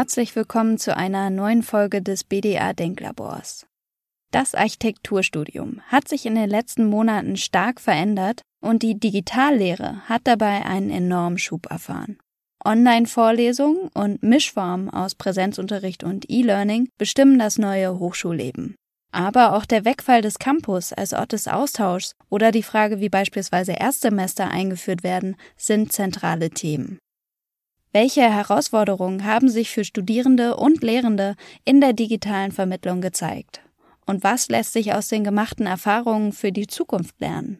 Herzlich willkommen zu einer neuen Folge des BDA Denklabors. Das Architekturstudium hat sich in den letzten Monaten stark verändert und die Digitallehre hat dabei einen enormen Schub erfahren. Online-Vorlesungen und Mischformen aus Präsenzunterricht und E-Learning bestimmen das neue Hochschulleben. Aber auch der Wegfall des Campus als Ort des Austauschs oder die Frage, wie beispielsweise Erstsemester eingeführt werden, sind zentrale Themen. Welche Herausforderungen haben sich für Studierende und Lehrende in der digitalen Vermittlung gezeigt? Und was lässt sich aus den gemachten Erfahrungen für die Zukunft lernen?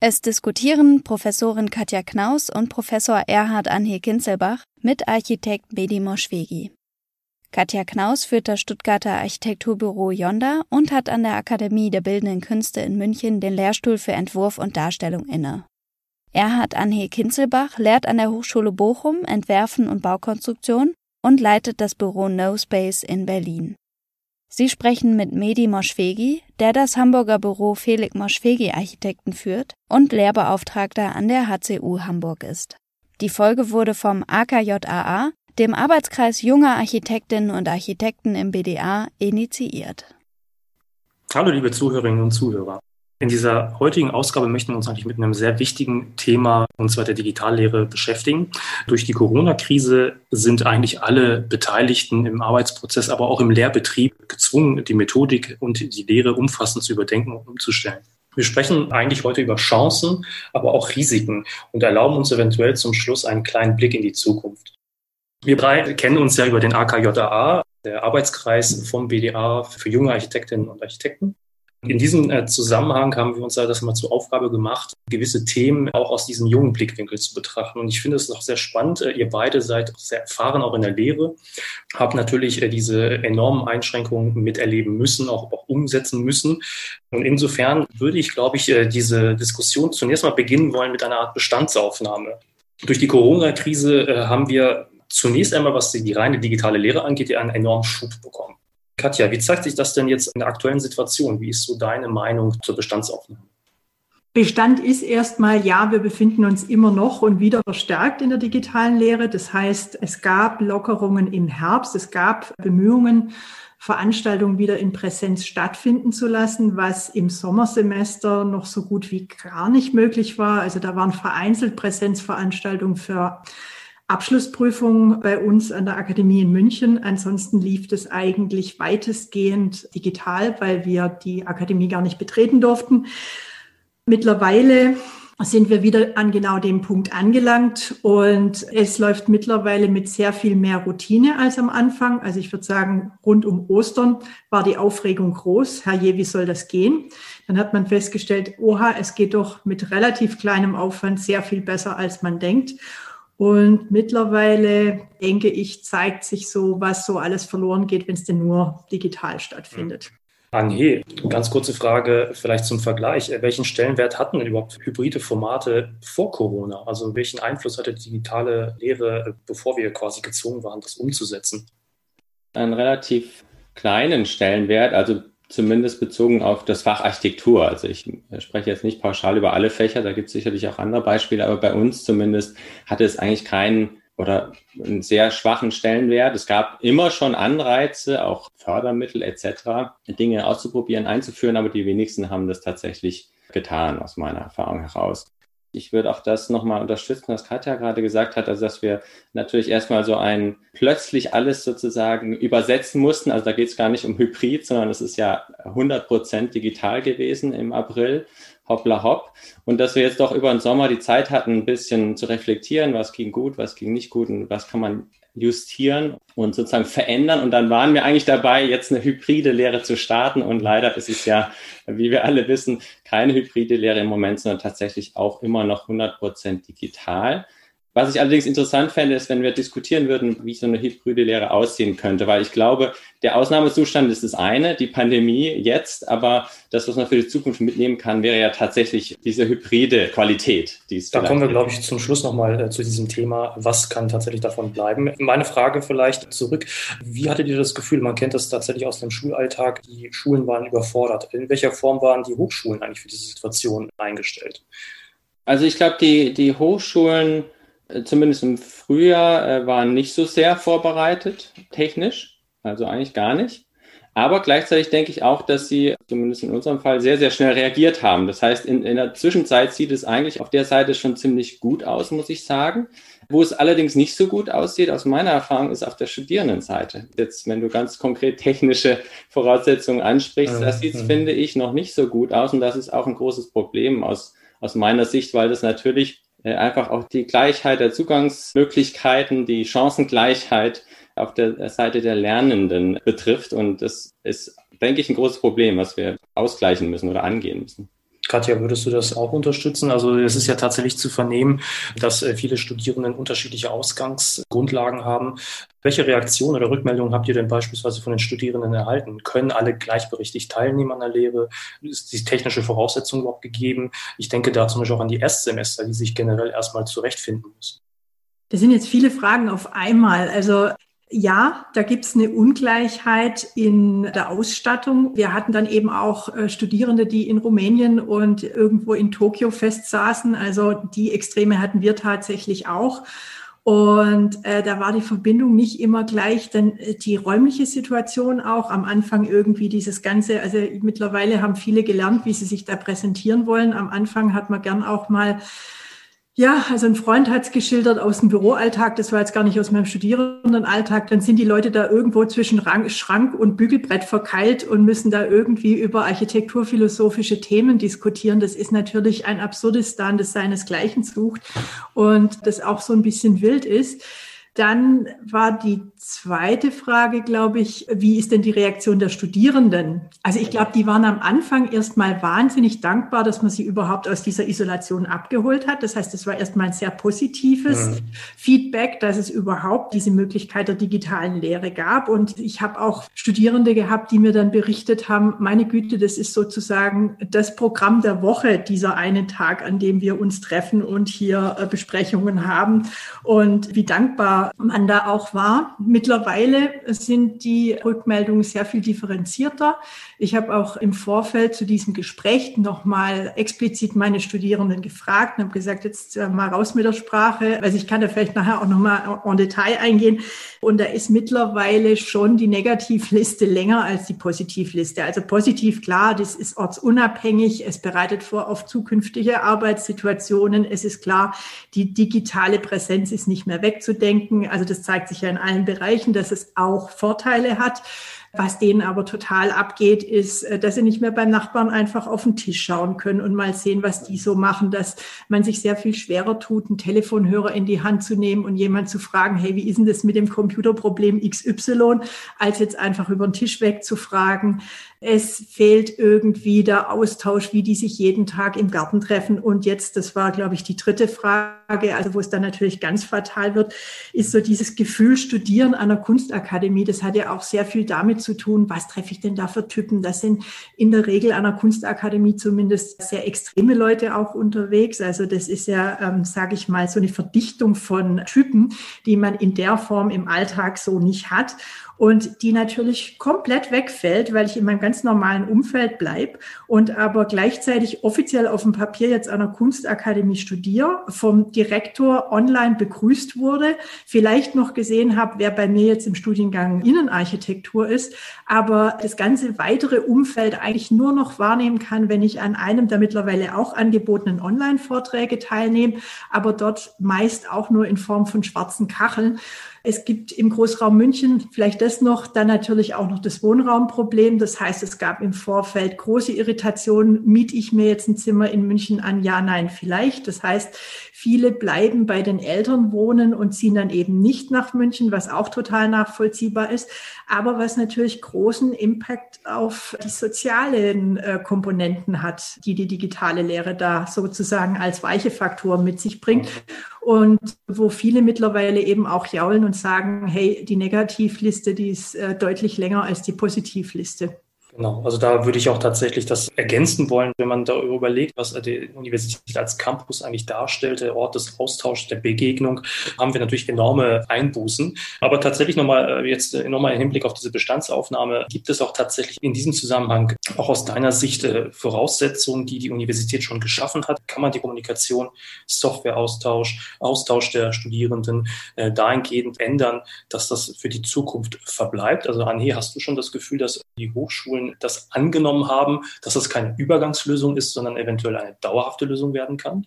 Es diskutieren Professorin Katja Knaus und Professor Erhard Anhe Kinzelbach mit Architekt Medi Moschwegi. Katja Knaus führt das Stuttgarter Architekturbüro Yonda und hat an der Akademie der Bildenden Künste in München den Lehrstuhl für Entwurf und Darstellung inne. Erhard Anhe Kinzelbach lehrt an der Hochschule Bochum Entwerfen und Baukonstruktion und leitet das Büro No Space in Berlin. Sie sprechen mit Medi Moschwegi, der das Hamburger Büro Felix Moschwegi Architekten führt und Lehrbeauftragter an der HCU Hamburg ist. Die Folge wurde vom AKJAA, dem Arbeitskreis junger Architektinnen und Architekten im BDA, initiiert. Hallo liebe Zuhörerinnen und Zuhörer. In dieser heutigen Ausgabe möchten wir uns eigentlich mit einem sehr wichtigen Thema, und zwar der Digitallehre, beschäftigen. Durch die Corona-Krise sind eigentlich alle Beteiligten im Arbeitsprozess, aber auch im Lehrbetrieb gezwungen, die Methodik und die Lehre umfassend zu überdenken und umzustellen. Wir sprechen eigentlich heute über Chancen, aber auch Risiken und erlauben uns eventuell zum Schluss einen kleinen Blick in die Zukunft. Wir drei kennen uns ja über den AKJA, der Arbeitskreis vom BDA für junge Architektinnen und Architekten. In diesem äh, Zusammenhang haben wir uns das mal zur Aufgabe gemacht, gewisse Themen auch aus diesem jungen Blickwinkel zu betrachten. Und ich finde es auch sehr spannend. Äh, ihr beide seid sehr erfahren, auch in der Lehre, habt natürlich äh, diese enormen Einschränkungen miterleben müssen, auch, auch umsetzen müssen. Und insofern würde ich, glaube ich, diese Diskussion zunächst mal beginnen wollen mit einer Art Bestandsaufnahme. Durch die Corona-Krise haben wir zunächst einmal, was die reine digitale Lehre angeht, einen enormen Schub bekommen. Katja, wie zeigt sich das denn jetzt in der aktuellen Situation? Wie ist so deine Meinung zur Bestandsaufnahme? Bestand ist erstmal, ja, wir befinden uns immer noch und wieder verstärkt in der digitalen Lehre. Das heißt, es gab Lockerungen im Herbst, es gab Bemühungen, Veranstaltungen wieder in Präsenz stattfinden zu lassen, was im Sommersemester noch so gut wie gar nicht möglich war. Also da waren vereinzelt Präsenzveranstaltungen für Abschlussprüfung bei uns an der Akademie in München. Ansonsten lief das eigentlich weitestgehend digital, weil wir die Akademie gar nicht betreten durften. Mittlerweile sind wir wieder an genau dem Punkt angelangt und es läuft mittlerweile mit sehr viel mehr Routine als am Anfang. Also ich würde sagen, rund um Ostern war die Aufregung groß. Herrje, wie soll das gehen? Dann hat man festgestellt, oha, es geht doch mit relativ kleinem Aufwand sehr viel besser, als man denkt. Und mittlerweile, denke ich, zeigt sich so, was so alles verloren geht, wenn es denn nur digital stattfindet. Anhe, ganz kurze Frage vielleicht zum Vergleich. Welchen Stellenwert hatten denn überhaupt hybride Formate vor Corona? Also welchen Einfluss hatte die digitale Lehre, bevor wir quasi gezwungen waren, das umzusetzen? Einen relativ kleinen Stellenwert. Also zumindest bezogen auf das Fach Architektur. Also ich spreche jetzt nicht pauschal über alle Fächer, da gibt es sicherlich auch andere Beispiele, aber bei uns zumindest hatte es eigentlich keinen oder einen sehr schwachen Stellenwert. Es gab immer schon Anreize, auch Fördermittel etc., Dinge auszuprobieren, einzuführen, aber die wenigsten haben das tatsächlich getan, aus meiner Erfahrung heraus. Ich würde auch das nochmal unterstützen, was Katja gerade gesagt hat, also dass wir natürlich erstmal so ein plötzlich alles sozusagen übersetzen mussten. Also da geht es gar nicht um Hybrid, sondern es ist ja 100 Prozent digital gewesen im April. Hoppla hopp. Und dass wir jetzt doch über den Sommer die Zeit hatten, ein bisschen zu reflektieren, was ging gut, was ging nicht gut und was kann man justieren und sozusagen verändern. Und dann waren wir eigentlich dabei, jetzt eine hybride Lehre zu starten. Und leider ist es ja, wie wir alle wissen, keine hybride Lehre im Moment, sondern tatsächlich auch immer noch 100 Prozent digital. Was ich allerdings interessant fände, ist, wenn wir diskutieren würden, wie so eine hybride Lehre aussehen könnte, weil ich glaube, der Ausnahmezustand ist das eine, die Pandemie jetzt, aber das, was man für die Zukunft mitnehmen kann, wäre ja tatsächlich diese hybride Qualität. Die es da kommen wir, glaube ich, zum Schluss nochmal äh, zu diesem Thema, was kann tatsächlich davon bleiben. Meine Frage vielleicht zurück, wie hattet ihr das Gefühl, man kennt das tatsächlich aus dem Schulalltag, die Schulen waren überfordert. In welcher Form waren die Hochschulen eigentlich für diese Situation eingestellt? Also ich glaube, die, die Hochschulen zumindest im Frühjahr, äh, waren nicht so sehr vorbereitet, technisch, also eigentlich gar nicht. Aber gleichzeitig denke ich auch, dass sie, zumindest in unserem Fall, sehr, sehr schnell reagiert haben. Das heißt, in, in der Zwischenzeit sieht es eigentlich auf der Seite schon ziemlich gut aus, muss ich sagen. Wo es allerdings nicht so gut aussieht, aus meiner Erfahrung, ist auf der Studierendenseite. Jetzt, wenn du ganz konkret technische Voraussetzungen ansprichst, das sieht, finde ich, noch nicht so gut aus. Und das ist auch ein großes Problem aus, aus meiner Sicht, weil das natürlich äh, einfach auch die Gleichheit der Zugangsmöglichkeiten, die Chancengleichheit auf der Seite der Lernenden betrifft. Und das ist, denke ich, ein großes Problem, was wir ausgleichen müssen oder angehen müssen. Katja, würdest du das auch unterstützen? Also es ist ja tatsächlich zu vernehmen, dass äh, viele Studierenden unterschiedliche Ausgangsgrundlagen haben. Welche Reaktionen oder Rückmeldungen habt ihr denn beispielsweise von den Studierenden erhalten? Können alle gleichberechtigt teilnehmen an der Lehre? Ist die technische Voraussetzung überhaupt gegeben? Ich denke da zum Beispiel auch an die Erstsemester, die sich generell erstmal zurechtfinden müssen. Das sind jetzt viele Fragen auf einmal. Also ja, da gibt's eine Ungleichheit in der Ausstattung. Wir hatten dann eben auch äh, Studierende, die in Rumänien und irgendwo in Tokio festsaßen. Also die Extreme hatten wir tatsächlich auch. Und äh, da war die Verbindung nicht immer gleich, denn äh, die räumliche Situation auch am Anfang irgendwie dieses Ganze, also mittlerweile haben viele gelernt, wie sie sich da präsentieren wollen. Am Anfang hat man gern auch mal ja, also ein Freund hat es geschildert aus dem Büroalltag, das war jetzt gar nicht aus meinem Studierendenalltag, dann sind die Leute da irgendwo zwischen Schrank und Bügelbrett verkeilt und müssen da irgendwie über architekturphilosophische Themen diskutieren. Das ist natürlich ein Absurdistan, das seinesgleichen sucht und das auch so ein bisschen wild ist. Dann war die zweite Frage, glaube ich, wie ist denn die Reaktion der Studierenden? Also ich glaube, die waren am Anfang erstmal wahnsinnig dankbar, dass man sie überhaupt aus dieser Isolation abgeholt hat. Das heißt, es war erstmal ein sehr positives mhm. Feedback, dass es überhaupt diese Möglichkeit der digitalen Lehre gab. Und ich habe auch Studierende gehabt, die mir dann berichtet haben, meine Güte, das ist sozusagen das Programm der Woche, dieser eine Tag, an dem wir uns treffen und hier äh, Besprechungen haben. Und wie dankbar man da auch war. Mittlerweile sind die Rückmeldungen sehr viel differenzierter. Ich habe auch im Vorfeld zu diesem Gespräch nochmal explizit meine Studierenden gefragt und habe gesagt, jetzt äh, mal raus mit der Sprache. Also ich kann da vielleicht nachher auch nochmal en Detail eingehen. Und da ist mittlerweile schon die Negativliste länger als die Positivliste. Also positiv, klar, das ist ortsunabhängig. Es bereitet vor auf zukünftige Arbeitssituationen. Es ist klar, die digitale Präsenz ist nicht mehr wegzudenken. Also das zeigt sich ja in allen Bereichen, dass es auch Vorteile hat. Was denen aber total abgeht, ist, äh, dass sie nicht mehr beim Nachbarn einfach auf den Tisch schauen können und mal sehen, was die so machen, dass man sich sehr viel schwerer tut, einen Telefonhörer in die Hand zu nehmen und jemand zu fragen, hey, wie ist denn das mit dem Computerproblem XY, als jetzt einfach über den Tisch wegzufragen. Es fehlt irgendwie der Austausch, wie die sich jeden Tag im Garten treffen. Und jetzt, das war, glaube ich, die dritte Frage, also wo es dann natürlich ganz fatal wird, ist so dieses Gefühl, Studieren an einer Kunstakademie. Das hat ja auch sehr viel damit zu tun, was treffe ich denn da für Typen? Das sind in der Regel an einer Kunstakademie zumindest sehr extreme Leute auch unterwegs. Also das ist ja, ähm, sage ich mal, so eine Verdichtung von Typen, die man in der Form im Alltag so nicht hat und die natürlich komplett wegfällt, weil ich in meinem ganz normalen Umfeld bleibe und aber gleichzeitig offiziell auf dem Papier jetzt an einer Kunstakademie studiere, vom Direktor online begrüßt wurde, vielleicht noch gesehen habe, wer bei mir jetzt im Studiengang Innenarchitektur ist, aber das ganze weitere Umfeld eigentlich nur noch wahrnehmen kann, wenn ich an einem der mittlerweile auch angebotenen Online-Vorträge teilnehme, aber dort meist auch nur in Form von schwarzen Kacheln. Es gibt im Großraum München vielleicht das noch, dann natürlich auch noch das Wohnraumproblem. Das heißt, es gab im Vorfeld große Irritationen. Miete ich mir jetzt ein Zimmer in München an? Ja, nein, vielleicht. Das heißt, viele bleiben bei den Eltern wohnen und ziehen dann eben nicht nach München, was auch total nachvollziehbar ist. Aber was natürlich großen Impact auf die sozialen äh, Komponenten hat, die die digitale Lehre da sozusagen als weiche Faktoren mit sich bringt und wo viele mittlerweile eben auch jaulen und sagen, hey, die Negativliste, die ist äh, deutlich länger als die Positivliste. Genau, also da würde ich auch tatsächlich das ergänzen wollen, wenn man darüber überlegt, was die Universität als Campus eigentlich darstellt, der Ort des Austauschs, der Begegnung, haben wir natürlich enorme Einbußen. Aber tatsächlich nochmal äh, jetzt äh, nochmal im Hinblick auf diese Bestandsaufnahme, gibt es auch tatsächlich in diesem Zusammenhang auch aus deiner Sicht äh, Voraussetzungen, die die Universität schon geschaffen hat? Kann man die Kommunikation, Softwareaustausch, Austausch der Studierenden dahingehend ändern, dass das für die Zukunft verbleibt? Also Anhe, hast du schon das Gefühl, dass die Hochschulen Hochschulen das angenommen haben, dass das keine Übergangslösung ist, sondern eventuell eine dauerhafte Lösung werden kann?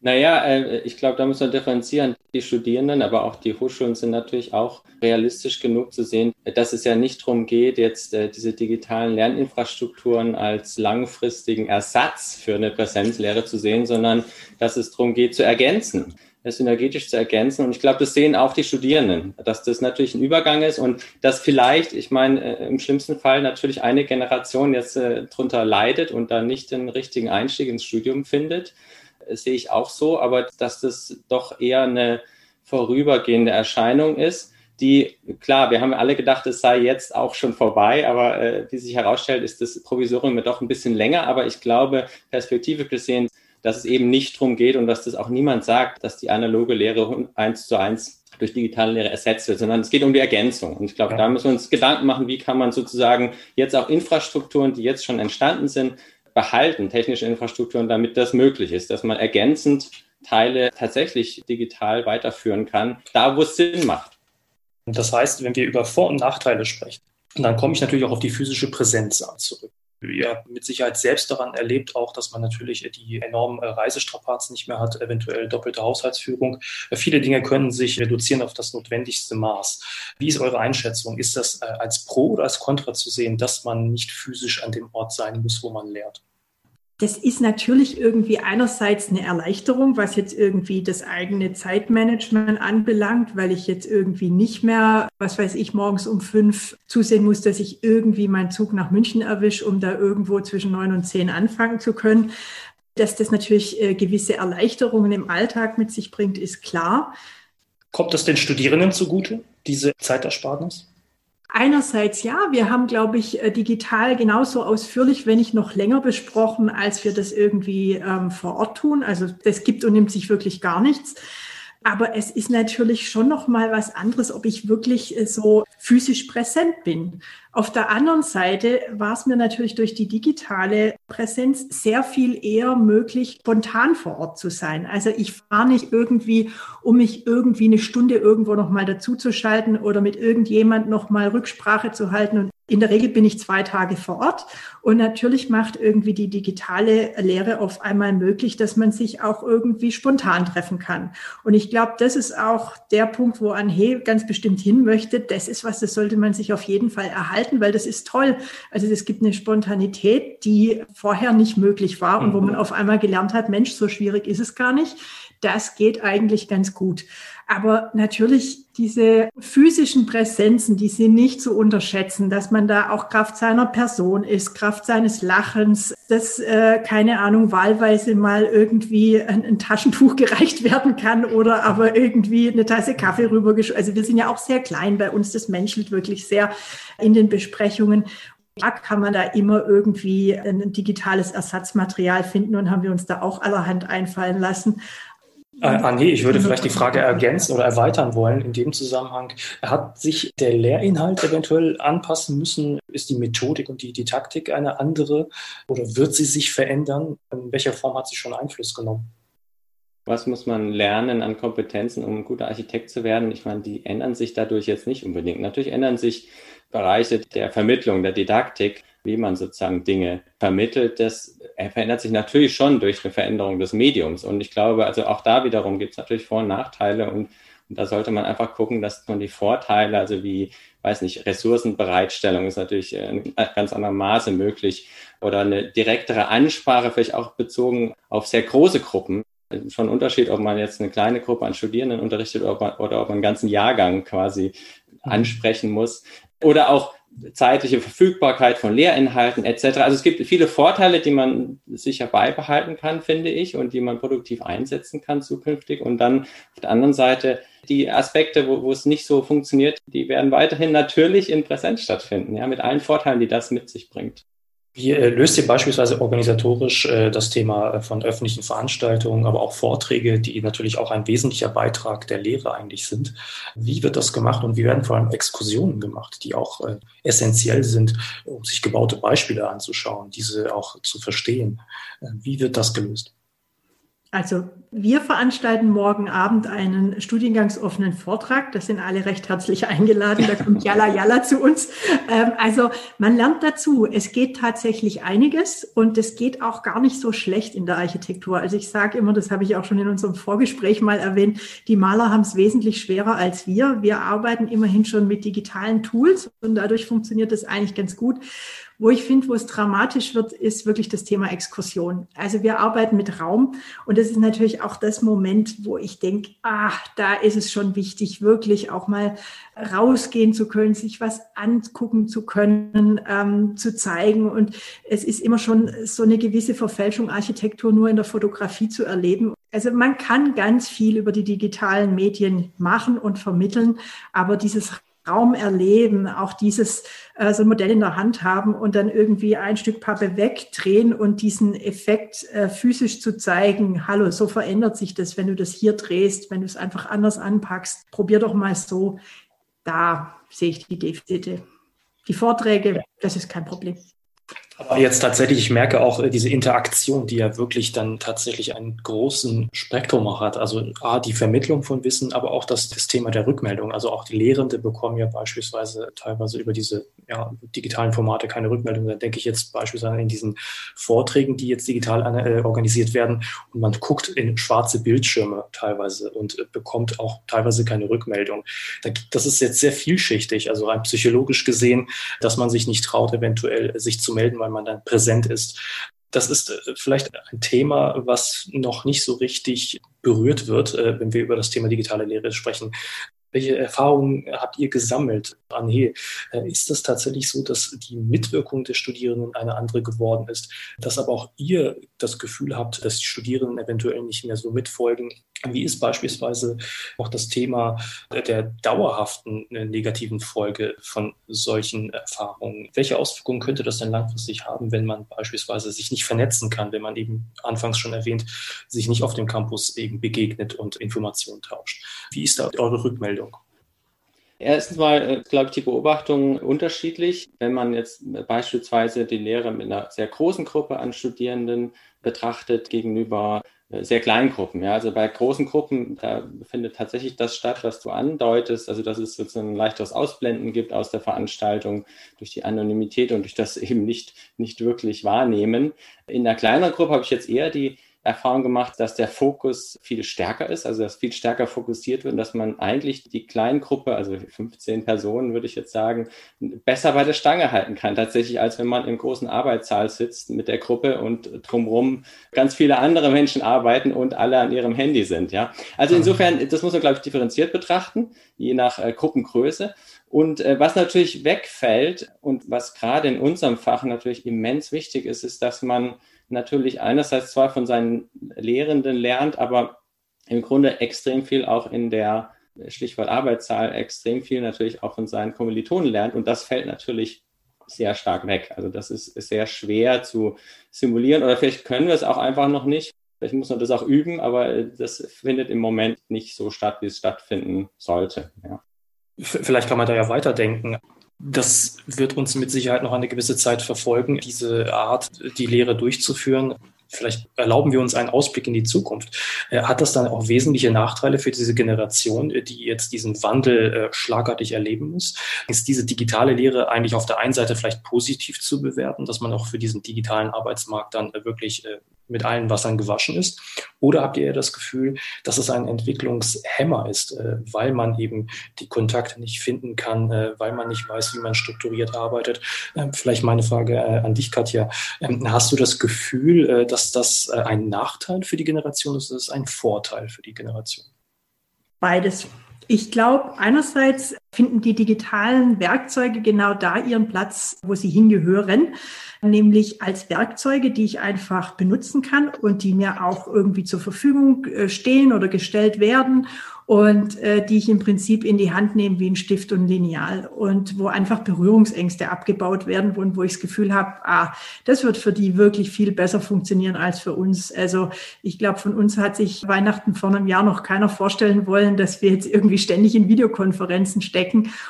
Naja, äh, ich glaube, da muss man differenzieren. Die Studierenden, aber auch die Hochschulen sind natürlich auch realistisch genug zu sehen, dass es ja nicht darum geht, jetzt äh, diese digitalen Lerninfrastrukturen als langfristigen Ersatz für eine Präsenzlehre zu sehen, sondern dass es darum geht, zu ergänzen synergetisch zu ergänzen. Und ich glaube, das sehen auch die Studierenden, dass das natürlich ein Übergang ist und dass vielleicht, ich meine, äh, im schlimmsten Fall natürlich eine Generation jetzt äh, drunter leidet und dann nicht den richtigen Einstieg ins Studium findet, das sehe ich auch so, aber dass das doch eher eine vorübergehende Erscheinung ist die, klar, wir haben alle gedacht, es sei jetzt auch schon vorbei, aber äh, wie sich herausstellt, ist das Provisorium doch ein bisschen länger. Aber ich glaube, perspektivisch gesehen dass es eben nicht darum geht und dass das auch niemand sagt, dass die analoge Lehre eins zu eins durch digitale Lehre ersetzt wird, sondern es geht um die Ergänzung. Und ich glaube, ja. da müssen wir uns Gedanken machen, wie kann man sozusagen jetzt auch Infrastrukturen, die jetzt schon entstanden sind, behalten, technische Infrastrukturen, damit das möglich ist, dass man ergänzend Teile tatsächlich digital weiterführen kann, da wo es Sinn macht. Das heißt, wenn wir über Vor- und Nachteile sprechen, dann komme ich natürlich auch auf die physische Präsenz zurück ja, mit Sicherheit selbst daran erlebt, auch, dass man natürlich die enormen äh, Reisestrapazen nicht mehr hat, eventuell doppelte Haushaltsführung. Äh, viele Dinge können sich reduzieren auf das notwendigste Maß. Wie ist eure Einschätzung? Ist das äh, als Pro oder als Contra zu sehen, dass man nicht physisch an dem Ort sein muss, wo man lehrt? Das ist natürlich irgendwie einerseits eine Erleichterung, was jetzt irgendwie das eigene Zeitmanagement anbelangt, weil ich jetzt irgendwie nicht mehr, was weiß ich, morgens um fünf zusehen muss, dass ich irgendwie meinen Zug nach München erwische, um da irgendwo zwischen neun und zehn anfangen zu können. Dass das natürlich äh, gewisse Erleichterungen im Alltag mit sich bringt, ist klar. Kommt das den Studierenden zugute, diese Zeitersparnis? Einerseits ja, wir haben, glaube ich, äh, digital genauso ausführlich, wenn nicht noch länger besprochen, als wir das irgendwie ähm, vor Ort tun. Also das gibt und nimmt sich wirklich gar nichts. Aber es ist natürlich schon noch mal was anderes, ob ich wirklich äh, so physisch präsent bin. Auf der anderen Seite war es mir natürlich durch die digitale Präsenz sehr viel eher möglich, spontan vor Ort zu sein. Also ich fahre nicht irgendwie, um mich irgendwie eine Stunde irgendwo noch mal dazuzuschalten oder mit irgendjemand noch mal Rücksprache zu halten und in der Regel bin ich zwei Tage vor Ort und natürlich macht irgendwie die digitale Lehre auf einmal möglich, dass man sich auch irgendwie spontan treffen kann. Und ich glaube, das ist auch der Punkt, wo Anhe ganz bestimmt hin möchte. Das ist was, das sollte man sich auf jeden Fall erhalten, weil das ist toll. Also es gibt eine Spontanität, die vorher nicht möglich war und wo mhm. man auf einmal gelernt hat, Mensch, so schwierig ist es gar nicht. Das geht eigentlich ganz gut. Aber natürlich diese physischen Präsenzen, die sind nicht zu unterschätzen, dass man da auch Kraft seiner Person ist, Kraft seines Lachens, dass, äh, keine Ahnung, wahlweise mal irgendwie ein, ein, Taschentuch gereicht werden kann oder aber irgendwie eine Tasse Kaffee rübergeschüttet. Also wir sind ja auch sehr klein bei uns, das menschelt wirklich sehr in den Besprechungen. Da kann man da immer irgendwie ein digitales Ersatzmaterial finden und haben wir uns da auch allerhand einfallen lassen. Äh, ah, nee, ich würde vielleicht die Frage ergänzen oder erweitern wollen in dem Zusammenhang. Hat sich der Lehrinhalt eventuell anpassen müssen? Ist die Methodik und die Didaktik eine andere oder wird sie sich verändern? In welcher Form hat sie schon Einfluss genommen? Was muss man lernen an Kompetenzen, um ein guter Architekt zu werden? Ich meine, die ändern sich dadurch jetzt nicht unbedingt. Natürlich ändern sich Bereiche der Vermittlung, der Didaktik wie man sozusagen Dinge vermittelt, das verändert sich natürlich schon durch eine Veränderung des Mediums. Und ich glaube, also auch da wiederum gibt es natürlich Vor- und Nachteile und, und da sollte man einfach gucken, dass man die Vorteile, also wie, weiß nicht, Ressourcenbereitstellung ist natürlich in ganz anderem Maße möglich oder eine direktere Ansprache, vielleicht auch bezogen auf sehr große Gruppen. Schon ein Unterschied, ob man jetzt eine kleine Gruppe an Studierenden unterrichtet oder ob man, oder ob man einen ganzen Jahrgang quasi mhm. ansprechen muss. Oder auch zeitliche Verfügbarkeit von Lehrinhalten etc. Also es gibt viele Vorteile, die man sicher beibehalten kann, finde ich, und die man produktiv einsetzen kann zukünftig. Und dann auf der anderen Seite die Aspekte, wo, wo es nicht so funktioniert, die werden weiterhin natürlich in Präsenz stattfinden, ja, mit allen Vorteilen, die das mit sich bringt. Wie äh, löst ihr beispielsweise organisatorisch äh, das Thema äh, von öffentlichen Veranstaltungen, aber auch Vorträge, die natürlich auch ein wesentlicher Beitrag der Lehre eigentlich sind? Wie wird das gemacht und wie werden vor allem Exkursionen gemacht, die auch essentiell sind, um sich gebaute Beispiele anzuschauen, diese auch zu verstehen? Wie wird das gelöst? Also wir veranstalten morgen Abend einen studiengangsoffenen Vortrag. Da sind alle recht herzlich eingeladen. Da kommt Jalla Jalla zu uns. Ähm, also man lernt dazu. Es geht tatsächlich einiges und es geht auch gar nicht so schlecht in der Architektur. Also ich sage immer, das habe ich auch schon in unserem Vorgespräch mal erwähnt, die Maler haben es wesentlich schwerer als wir. Wir arbeiten immerhin schon mit digitalen Tools und dadurch funktioniert das eigentlich ganz gut. Wo ich finde, wo es dramatisch wird, ist wirklich das Thema Exkursion. Also wir arbeiten mit Raum und das ist natürlich auch das Moment, wo ich denke, ah, da ist es schon wichtig, wirklich auch mal rausgehen zu können, sich was angucken zu können, ähm, zu zeigen. Und es ist immer schon so eine gewisse Verfälschung, Architektur nur in der Fotografie zu erleben. Also man kann ganz viel über die digitalen Medien machen und vermitteln, aber dieses Raum erleben, auch dieses äh, so ein Modell in der Hand haben und dann irgendwie ein Stück Pappe wegdrehen und diesen Effekt äh, physisch zu zeigen, hallo, so verändert sich das, wenn du das hier drehst, wenn du es einfach anders anpackst. Probier doch mal so. Da sehe ich die Defizite. Die Vorträge, das ist kein Problem. Aber jetzt tatsächlich, ich merke auch äh, diese Interaktion, die ja wirklich dann tatsächlich einen großen Spektrum auch hat. Also A, die Vermittlung von Wissen, aber auch das, das Thema der Rückmeldung. Also auch die Lehrende bekommen ja beispielsweise teilweise über diese ja, digitalen Formate keine Rückmeldung. Da denke ich jetzt beispielsweise in diesen Vorträgen, die jetzt digital äh, organisiert werden und man guckt in schwarze Bildschirme teilweise und äh, bekommt auch teilweise keine Rückmeldung. Das ist jetzt sehr vielschichtig, also rein psychologisch gesehen, dass man sich nicht traut, eventuell sich zu melden, weil man dann präsent ist. Das ist äh, vielleicht ein Thema, was noch nicht so richtig berührt wird, äh, wenn wir über das Thema digitale Lehre sprechen. Welche Erfahrungen habt ihr gesammelt, Anhe? Äh, ist es tatsächlich so, dass die Mitwirkung der Studierenden eine andere geworden ist, dass aber auch ihr das Gefühl habt, dass die Studierenden eventuell nicht mehr so mitfolgen, wie ist beispielsweise auch das Thema der dauerhaften äh, negativen Folge von solchen Erfahrungen? Welche Auswirkungen könnte das denn langfristig haben, wenn man beispielsweise sich nicht vernetzen kann, wenn man eben anfangs schon erwähnt, sich nicht auf dem Campus eben begegnet und Informationen tauscht? Wie ist da eure Rückmeldung? Erstens mal, äh, glaube ich, die Beobachtung unterschiedlich. Wenn man jetzt beispielsweise die Lehre mit einer sehr großen Gruppe an Studierenden betrachtet gegenüber äh, sehr kleinen Gruppen. Ja, also bei großen Gruppen, da findet tatsächlich das statt, was du andeutest, also dass es sozusagen ein leichteres Ausblenden gibt aus der Veranstaltung durch die Anonymität und durch das eben nicht, nicht wirklich wahrnehmen. In der kleineren Gruppe habe ich jetzt eher die Erfahrung gemacht, dass der Fokus viel stärker ist, also dass viel stärker fokussiert wird und dass man eigentlich die kleinen Gruppe, also 15 Personen würde ich jetzt sagen, besser bei der Stange halten kann, tatsächlich, als wenn man im großen Arbeitssaal sitzt mit der Gruppe und drumherum ganz viele andere Menschen arbeiten und alle an ihrem Handy sind. Ja, also mhm. insofern, das muss man, glaube ich, differenziert betrachten, je nach äh, Gruppengröße. Und äh, was natürlich wegfällt und was gerade in unserem Fach natürlich immens wichtig ist, ist, dass man natürlich einerseits zwar von seinen Lehrenden lernt, aber im Grunde extrem viel auch in der Stichwort Arbeitszahl, extrem viel natürlich auch von seinen Kommilitonen lernt. Und das fällt natürlich sehr stark weg. Also das ist, sehr schwer zu simulieren oder vielleicht können wir es auch einfach noch nicht. Vielleicht muss man das auch üben, aber das findet im Moment nicht so statt, wie es stattfinden sollte. Ja. Vielleicht kann man da ja weiterdenken. Das wird uns mit Sicherheit noch eine gewisse Zeit verfolgen, diese Art, die Lehre durchzuführen. Vielleicht erlauben wir uns einen Ausblick in die Zukunft. Äh, hat das dann auch wesentliche Nachteile für diese Generation, die jetzt diesen Wandel äh, schlagartig erleben muss? Ist diese digitale Lehre eigentlich auf der einen Seite vielleicht positiv zu bewerten, dass man auch für diesen digitalen Arbeitsmarkt dann äh, wirklich mit allen Wassern gewaschen ist? Oder habt ihr das Gefühl, dass es ein Entwicklungshemmer ist, äh, weil man eben die Kontakte nicht finden kann, äh, weil man nicht weiß, wie man strukturiert arbeitet? Ähm, vielleicht meine Frage äh, an dich, Katja. Ähm, hast du das Gefühl, dass das ein Nachteil für die Generation ist, oder ist ein Vorteil für die Generation? Beides. Ich glaube, einerseits finden die digitalen Werkzeuge genau da ihren Platz, wo sie hingehören, nämlich als Werkzeuge, die ich einfach benutzen kann und die mir auch irgendwie zur Verfügung äh, stehen oder gestellt werden und äh, die ich im Prinzip in die Hand nehme wie ein Stift und Lineal und wo einfach Berührungsängste abgebaut werden und wo ich das Gefühl habe, ah, das wird für die wirklich viel besser funktionieren als für uns. Also ich glaube, von uns hat sich Weihnachten vor einem Jahr noch keiner vorstellen wollen, dass wir jetzt irgendwie ständig in Videokonferenzen stecken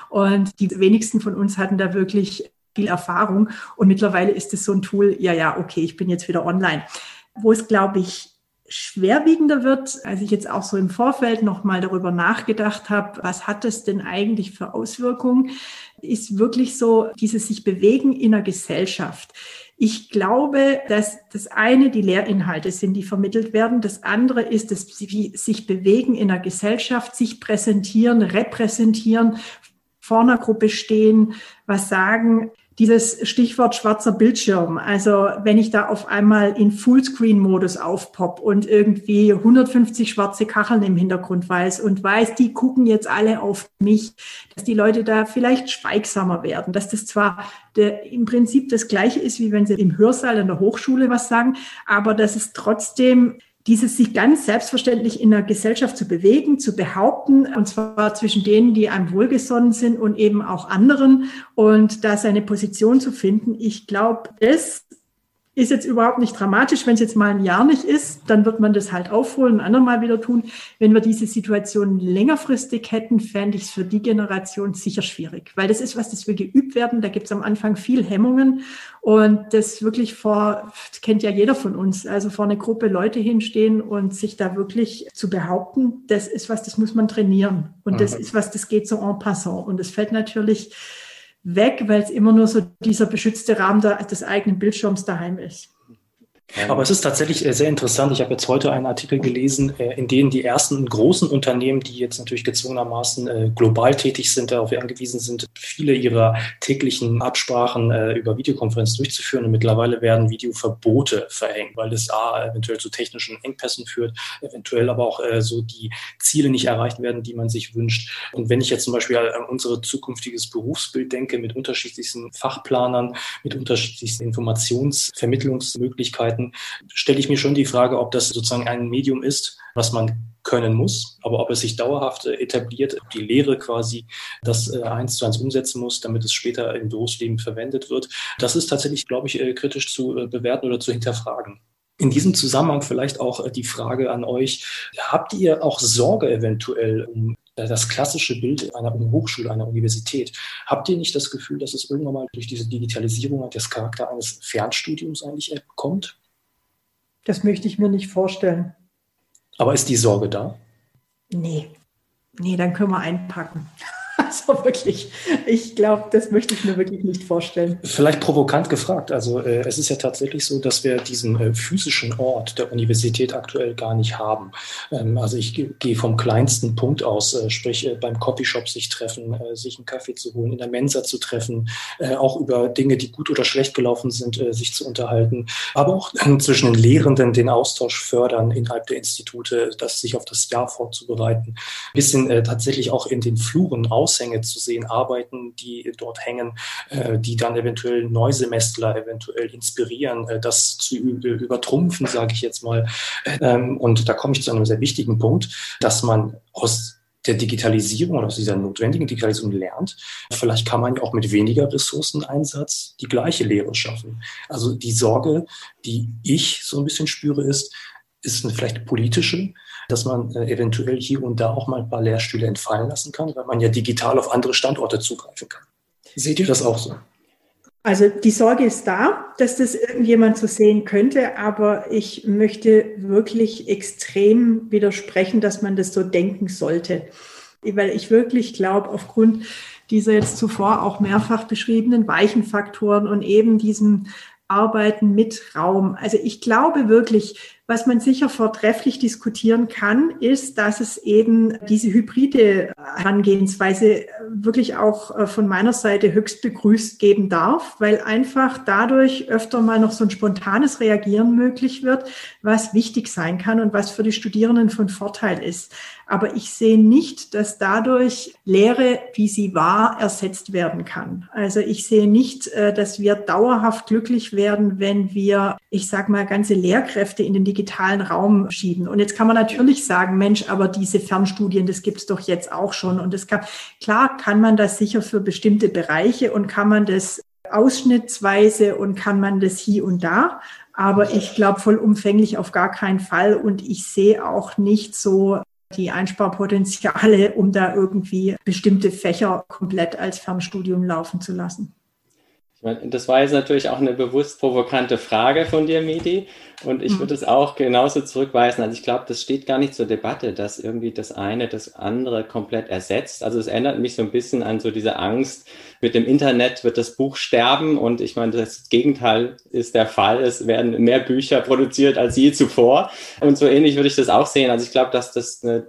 und die wenigsten von uns hatten da wirklich viel Erfahrung und mittlerweile ist es so ein Tool, ja, ja, okay, ich bin jetzt wieder online. Wo es, glaube ich, schwerwiegender wird, als ich jetzt auch so im Vorfeld nochmal darüber nachgedacht habe, was hat das denn eigentlich für Auswirkungen, ist wirklich so dieses sich bewegen in der Gesellschaft. Ich glaube, dass das eine die Lehrinhalte sind, die vermittelt werden. Das andere ist das sich bewegen in der Gesellschaft, sich präsentieren, repräsentieren, vor einer Gruppe stehen, was sagen dieses Stichwort schwarzer Bildschirm. Also wenn ich da auf einmal in Fullscreen-Modus aufpopp und irgendwie 150 schwarze Kacheln im Hintergrund weiß und weiß, die gucken jetzt alle auf mich, dass die Leute da vielleicht schweigsamer werden, dass das zwar der, im Prinzip das Gleiche ist, wie wenn sie im Hörsaal in der Hochschule was sagen, aber dass es trotzdem dieses sich ganz selbstverständlich in der Gesellschaft zu bewegen, zu behaupten, und zwar zwischen denen, die einem wohlgesonnen sind und eben auch anderen und da seine Position zu finden. Ich glaube, das ist jetzt überhaupt nicht dramatisch. Wenn es jetzt mal ein Jahr nicht ist, dann wird man das halt aufholen, ein andermal wieder tun. Wenn wir diese Situation längerfristig hätten, fände ich es für die Generation sicher schwierig, weil das ist was, das will geübt werden. Da gibt es am Anfang viel Hemmungen und das wirklich vor, das kennt ja jeder von uns, also vor eine Gruppe Leute hinstehen und sich da wirklich zu behaupten, das ist was, das muss man trainieren und das mhm. ist was, das geht so en passant und das fällt natürlich weg, weil es immer nur so dieser beschützte Rahmen des eigenen Bildschirms daheim ist. Aber es ist tatsächlich äh, sehr interessant. Ich habe jetzt heute einen Artikel gelesen, äh, in dem die ersten großen Unternehmen, die jetzt natürlich gezwungenermaßen äh, global tätig sind, darauf angewiesen sind, viele ihrer täglichen Absprachen über Videokonferenz durchzuführen. Und mittlerweile werden Videoverbote verhängt, weil es A, eventuell zu technischen Engpässen führt, eventuell aber auch so die Ziele nicht erreicht werden, die man sich wünscht. Und wenn ich jetzt zum Beispiel an unser zukünftiges Berufsbild denke, mit unterschiedlichsten Fachplanern, mit unterschiedlichsten Informationsvermittlungsmöglichkeiten, Möglichkeiten, stelle ich mir schon die Frage, ob das sozusagen ein Medium ist, was man können muss, aber ob es sich dauerhaft äh, etabliert, ob die Lehre quasi das äh, eins zu eins umsetzen muss, damit es später im Berufsleben verwendet wird, das ist tatsächlich, glaube ich, äh, kritisch zu bewerten oder zu hinterfragen. In diesem Zusammenhang vielleicht auch die Frage an euch, habt ihr auch Sorge eventuell um das klassische Bild einer Hochschule, einer Universität. Habt ihr nicht das Gefühl, dass es irgendwann mal durch diese Digitalisierung das Charakter eines Fernstudiums eigentlich bekommt? Das möchte ich mir nicht vorstellen. Aber ist die Sorge da? Nee. Nee, dann können wir einpacken. Also wirklich, ich glaube, das möchte ich mir wirklich nicht vorstellen. Vielleicht provokant gefragt. Also äh, es ist ja tatsächlich so, dass wir diesen äh, physischen Ort der Universität aktuell gar nicht haben. Ähm, also ich gehe vom kleinsten Punkt aus, äh, sprich äh, beim Coffeeshop sich treffen, äh, sich einen Kaffee zu holen, in der Mensa zu treffen, äh, auch über Dinge, die gut oder schlecht gelaufen sind, sich zu unterhalten, aber auch zwischen den Lehrenden den Austausch fördern innerhalb der Institute, das sich auf das Jahr vorzubereiten, bisschen tatsächlich auch in den Fluren aus Aushänge zu sehen, Arbeiten, die dort hängen, äh, die dann eventuell Neusemestler eventuell inspirieren, äh, das zu übertrumpfen, sage ich jetzt mal. Ähm, und da komme ich zu einem sehr wichtigen Punkt, dass man aus der Digitalisierung oder aus dieser notwendigen Digitalisierung lernt. Vielleicht kann man auch mit weniger Ressourceneinsatz die gleiche Lehre schaffen. Also die Sorge, die ich so ein bisschen spüre, ist, ist eine vielleicht politische, dass man äh, eventuell hier und da auch mal ein paar Lehrstühle entfallen lassen kann, weil man ja digital auf andere Standorte zugreifen kann. Seht ihr das auch so? Also die Sorge ist da, dass das irgendjemand so sehen könnte, aber ich möchte wirklich extrem widersprechen, dass man das so denken sollte. Weil ich wirklich glaube, aufgrund dieser jetzt zuvor auch mehrfach beschriebenen weichen Faktoren und eben diesem Arbeiten mit Raum. Also ich glaube wirklich, Was man sicher vortrefflich diskutieren kann, ist, dass es eben diese hybride Herangehensweise wirklich auch äh, von meiner Seite höchst begrüßt geben darf, weil einfach dadurch öfter mal noch so ein spontanes Reagieren möglich wird, was wichtig sein kann und was für die Studierenden von Vorteil ist. Aber ich sehe nicht, dass dadurch Lehre, wie sie war, ersetzt werden kann. Also ich sehe nicht, äh, dass wir dauerhaft glücklich werden, wenn wir, ich sage mal, ganze Lehrkräfte in den digitalen Raum schieben. Und jetzt kann man natürlich sagen, Mensch, aber diese Fernstudien, das gibt es doch jetzt auch schon. Und es kann, klar kann man das sicher für bestimmte Bereiche und kann man das ausschnittsweise und kann man das hier und da. Aber ich glaube vollumfänglich auf gar keinen Fall. Und ich sehe auch nicht so die Einsparpotenziale, um da irgendwie bestimmte Fächer komplett als Fernstudium laufen zu lassen. Das war jetzt natürlich auch eine bewusst provokante Frage von dir, Midi. Und ich würde es auch genauso zurückweisen. Also ich glaube, das steht gar nicht zur Debatte, dass irgendwie das eine das andere komplett ersetzt. Also es erinnert mich so ein bisschen an so diese Angst, mit dem Internet wird das Buch sterben. Und ich meine, das Gegenteil ist der Fall. Es werden mehr Bücher produziert als je zuvor. Und so ähnlich würde ich das auch sehen. Also ich glaube, dass das eine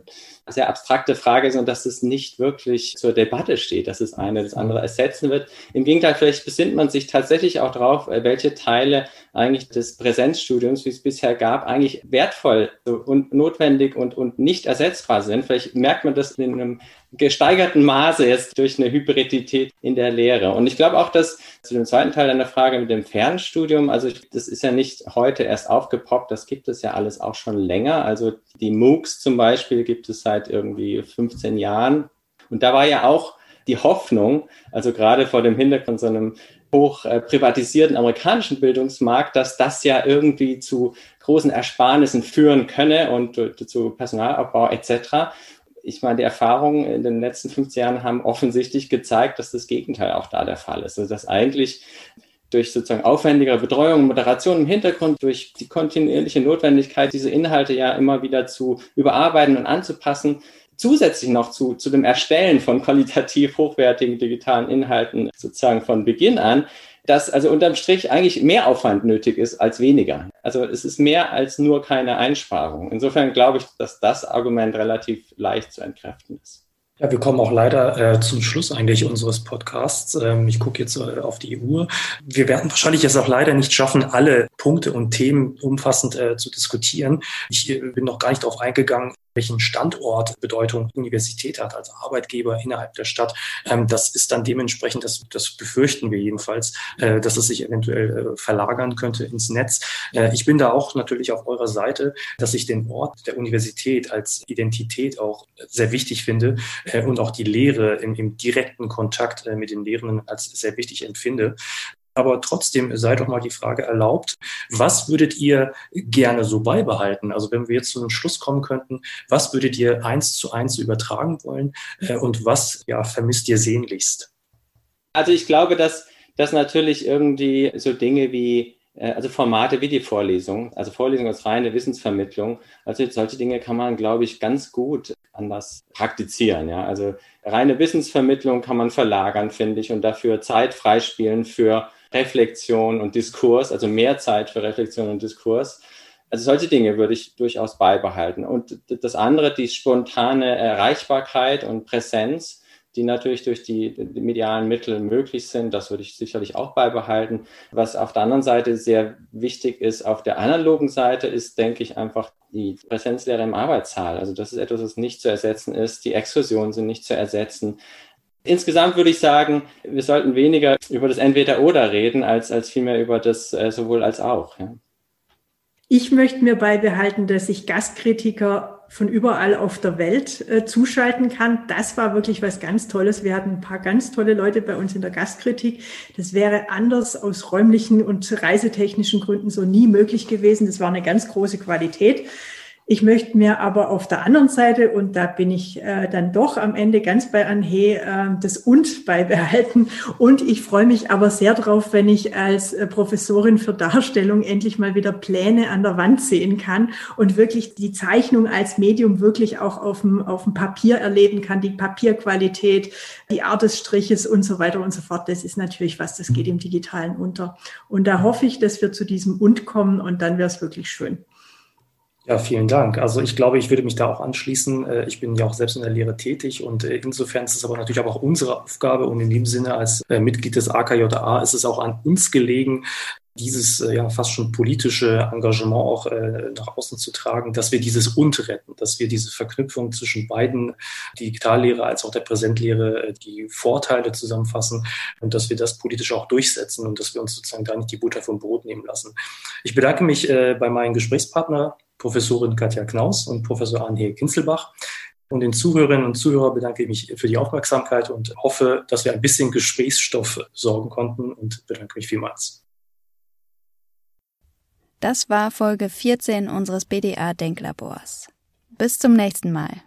sehr abstrakte Frage ist und dass es nicht wirklich zur Debatte steht, dass es eine das andere ersetzen wird. Im Gegenteil, vielleicht besinnt man sich tatsächlich auch darauf, äh, welche Teile eigentlich des Präsenzstudiums, wie es bisher gab, eigentlich wertvoll und notwendig und, und nicht ersetzbar sind. Vielleicht merkt man das in einem gesteigerten Maße jetzt durch eine Hybridität in der Lehre. Und ich glaube auch, dass zu dem zweiten Teil deiner Frage mit dem Fernstudium, also das ist ja nicht heute erst aufgepoppt, das gibt es ja alles auch schon länger. Also die MOOCs zum Beispiel gibt es seit irgendwie 15 Jahren. Und da war ja auch die Hoffnung, also gerade vor dem Hintergrund so einem hoch äh, privatisierten amerikanischen Bildungsmarkt, dass das ja irgendwie zu großen Ersparnissen führen könne und äh, zu Personalabbau etc ich meine, die Erfahrungen in den letzten 15 Jahren haben offensichtlich gezeigt, dass das Gegenteil auch da der Fall ist. Also dass eigentlich durch sozusagen aufwendigere Betreuung Moderation im Hintergrund, durch die kontinuierliche Notwendigkeit, diese Inhalte ja immer wieder zu überarbeiten und anzupassen, zusätzlich noch zu, zu dem Erstellen von qualitativ hochwertigen digitalen Inhalten sozusagen von Beginn an, dass also unterm Strich eigentlich mehr Aufwand nötig ist als weniger. Also es ist mehr als nur keine Einsparung. Insofern glaube ich, dass das Argument relativ leicht zu entkräften ist. Ja, wir kommen auch leider äh, zum Schluss eigentlich unseres Podcasts. Ähm, ich gucke jetzt äh, auf die Uhr. Wir werden wahrscheinlich es auch leider nicht schaffen, alle Punkte und Themen umfassend äh, zu diskutieren. Ich äh, bin noch gar nicht darauf eingegangen, welchen Standort Bedeutung Universität hat als Arbeitgeber innerhalb der Stadt. Ähm, das ist dann dementsprechend, das, das befürchten wir jedenfalls, äh, dass es sich eventuell äh, verlagern könnte ins Netz. Äh, ich bin da auch natürlich auf eurer Seite, dass ich den Ort der Universität als Identität auch sehr wichtig finde und auch die Lehre im, im direkten Kontakt mit den Lehrenden als sehr wichtig empfinde. Aber trotzdem sei doch mal die Frage erlaubt, was würdet ihr gerne so beibehalten? Also wenn wir jetzt zu einem Schluss kommen könnten, was würdet ihr eins zu eins übertragen wollen äh, und was ja, vermisst ihr sehnlichst? Also ich glaube, dass, dass natürlich irgendwie so Dinge wie äh, also Formate wie die Vorlesung, also Vorlesung als reine Wissensvermittlung, also solche Dinge kann man, glaube ich, ganz gut anders praktizieren. Ja? Also reine Wissensvermittlung kann man verlagern, finde ich, und dafür Zeit freispielen für Reflexion und Diskurs, also mehr Zeit für Reflexion und Diskurs. Also solche Dinge würde ich durchaus beibehalten. Und das andere, die spontane Erreichbarkeit und Präsenz, die natürlich durch die, medialen Mittel möglich sind, das würde ich sicherlich auch beibehalten. Was auf der anderen Seite sehr wichtig ist, auf der analogen Seite ist, denke ich, einfach die Präsenzlehre im Arbeitssaal. Also das ist etwas, was nicht zu ersetzen ist. Die Exkursionen sind nicht zu ersetzen. Insgesamt würde ich sagen, wir sollten weniger über das Entweder-Oder reden, als, als vielmehr über das äh, sowohl als auch. Ja. Ich möchte mir beibehalten, dass ich Gastkritiker von überall auf der Welt äh, zuschalten kann. Das war wirklich was ganz Tolles. Wir hatten ein paar ganz tolle Leute bei uns in der Gastkritik. Das wäre anders aus räumlichen und reisetechnischen Gründen so nie möglich gewesen. Das war eine ganz große Qualität. Ich möchte mir aber auf der anderen Seite, und da bin ich äh, dann doch am Ende ganz bei Anhe, äh, das Und beibehalten. Und ich freue mich aber sehr drauf, wenn ich als äh, Professorin für Darstellung endlich mal wieder Pläne an der Wand sehen kann und wirklich die Zeichnung als Medium wirklich auch auf dem, auf dem Papier erleben kann, die Papierqualität, die Art des Striches und so weiter und so fort. Das ist natürlich was, das geht im Digitalen unter. Und da hoffe ich, dass wir zu diesem Und kommen und dann wäre es wirklich schön. Ja, vielen Dank. Also ich glaube, ich würde mich da auch anschließen. Äh, ich bin ja auch selbst in der Lehre tätig und äh, insofern ist es aber natürlich auch unsere Aufgabe und in dem Sinne als äh, Mitglied des AKJA ist es auch an uns gelegen, dieses ja fast schon politische Engagement auch äh, nach außen zu tragen, dass wir dieses Und retten, dass wir diese Verknüpfung zwischen beiden Digitallehre als auch der Präsentlehre die Vorteile zusammenfassen und dass wir das politisch auch durchsetzen und dass wir uns sozusagen da nicht die Butter vom Brot nehmen lassen. Ich bedanke mich äh, bei meinen Gesprächspartner Professorin Katja Knaus und Professor Arne Kinzelbach. Und den Zuhörerinnen und Zuhörern bedanke ich mich für die Aufmerksamkeit und hoffe, dass wir ein bisschen Gesprächsstoff sorgen konnten und bedanke mich vielmals. Das war Folge 14 unseres BDA Denklabors. Bis zum nächsten Mal.